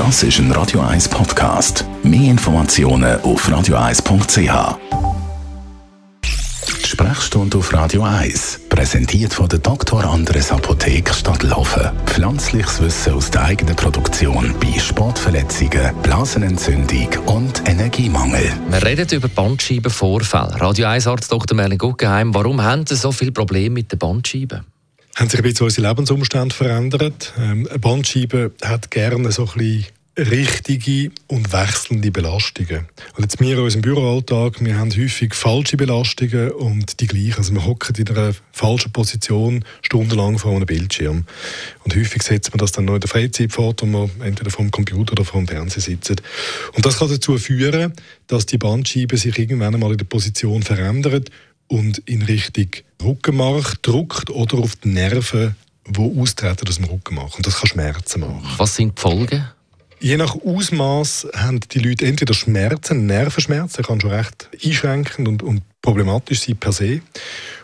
Das ist ein Radio 1 Podcast. Mehr Informationen auf radio1.ch. Sprechstunde auf Radio 1, präsentiert von der Dr. Andres Apotheke Stadtlaufen. Pflanzliches Wissen aus der eigenen Produktion bei Sportverletzungen, Blasenentzündung und Energiemangel. Wir reden über Bandscheibenvorfälle. Radio 1 Arzt Dr. Merlin Guggenheim, warum haben Sie so viele Probleme mit den Bandscheiben? Haben sich ein bisschen unsere Lebensumstände verändert. Ähm, eine Bandscheibe hat gerne so ein richtige und wechselnde Belastungen. Und jetzt wir in unserem Büroalltag, wir haben häufig falsche Belastungen und die gleichen. Also wir hocken in einer falschen Position stundenlang vor einem Bildschirm. Und häufig setzt man das dann noch in der Freizeit fort, wo man entweder vom Computer oder vom Fernseher sitzt. Und das kann dazu führen, dass die Bandscheibe sich irgendwann einmal in der Position verändert und in Richtung Rückenmark drückt oder auf die Nerven, die austreten aus dem Rückenmark. Und das kann Schmerzen machen. Was sind die Folgen? Je nach Ausmaß haben die Leute entweder Schmerzen, Nervenschmerzen, das kann schon recht einschränkend und, und problematisch sein per se.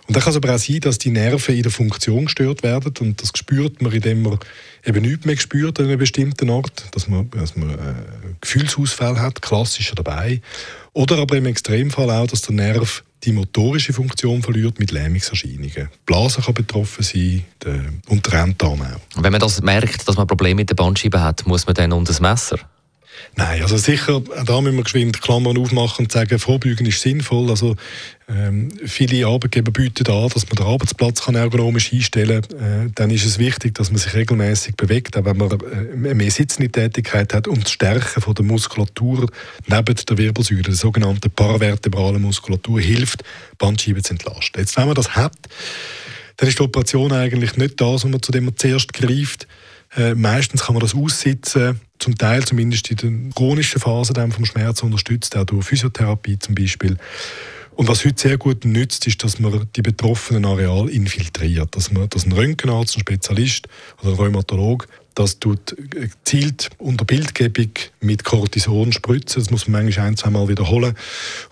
Und dann kann es aber auch sein, dass die Nerven in der Funktion gestört werden und das spürt man, indem man eben nichts mehr spürt an einem bestimmten Ort, dass man, dass man äh, Gefühlsausfall hat, klassischer dabei. Oder aber im Extremfall auch, dass der Nerv die motorische Funktion verliert mit Lähmungserscheinungen. Die Blase kann betroffen sein der, und der Enddarm auch. Wenn man das merkt, dass man Probleme mit der Bandscheibe hat, muss man dann unter das Messer? Nein, also sicher, da müssen wir geschwind Klammern aufmachen und sagen, Vorbeugen ist sinnvoll. Also ähm, viele Arbeitgeber bieten an, dass man den Arbeitsplatz kann ergonomisch einstellen kann. Äh, dann ist es wichtig, dass man sich regelmäßig bewegt, auch wenn man äh, mehr sitzende Tätigkeit hat, um das Stärken von der Muskulatur neben der Wirbelsäule, der sogenannten paravertebralen Muskulatur, hilft, Bandscheiben zu entlasten. Jetzt, wenn man das hat, dann ist die Operation eigentlich nicht das, was man zu dem man zuerst greift. Äh, meistens kann man das aussitzen, zum Teil zumindest in der chronischen Phase vom Schmerz unterstützt, auch durch Physiotherapie zum Beispiel. Und was heute sehr gut nützt, ist, dass man die betroffenen Areale infiltriert. Dass, man, dass ein Röntgenarzt, ein Spezialist oder ein Rheumatolog das tut gezielt unter Bildgebung mit Cortison spritzen. Das muss man manchmal ein, zwei Mal wiederholen.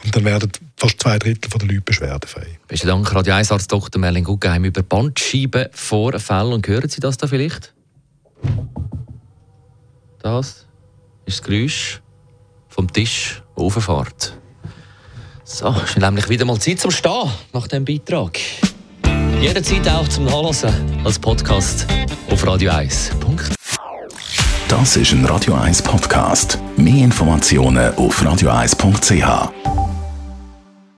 Und dann werden fast zwei Drittel der Leute beschwerdefrei. Besten Dank, Radio 1 Arzt Dr. Merlin Guggenheim über Bandscheibenvorfälle. Und hören Sie das da vielleicht? Das ist das Geräusch vom Tisch, der rauffährt. So, ist nämlich wieder mal Zeit zum Stehen nach diesem Beitrag. Jederzeit auch zum Nachlesen als Podcast auf radio1.ch. Das ist ein Radio 1 Podcast. Mehr Informationen auf radio1.ch.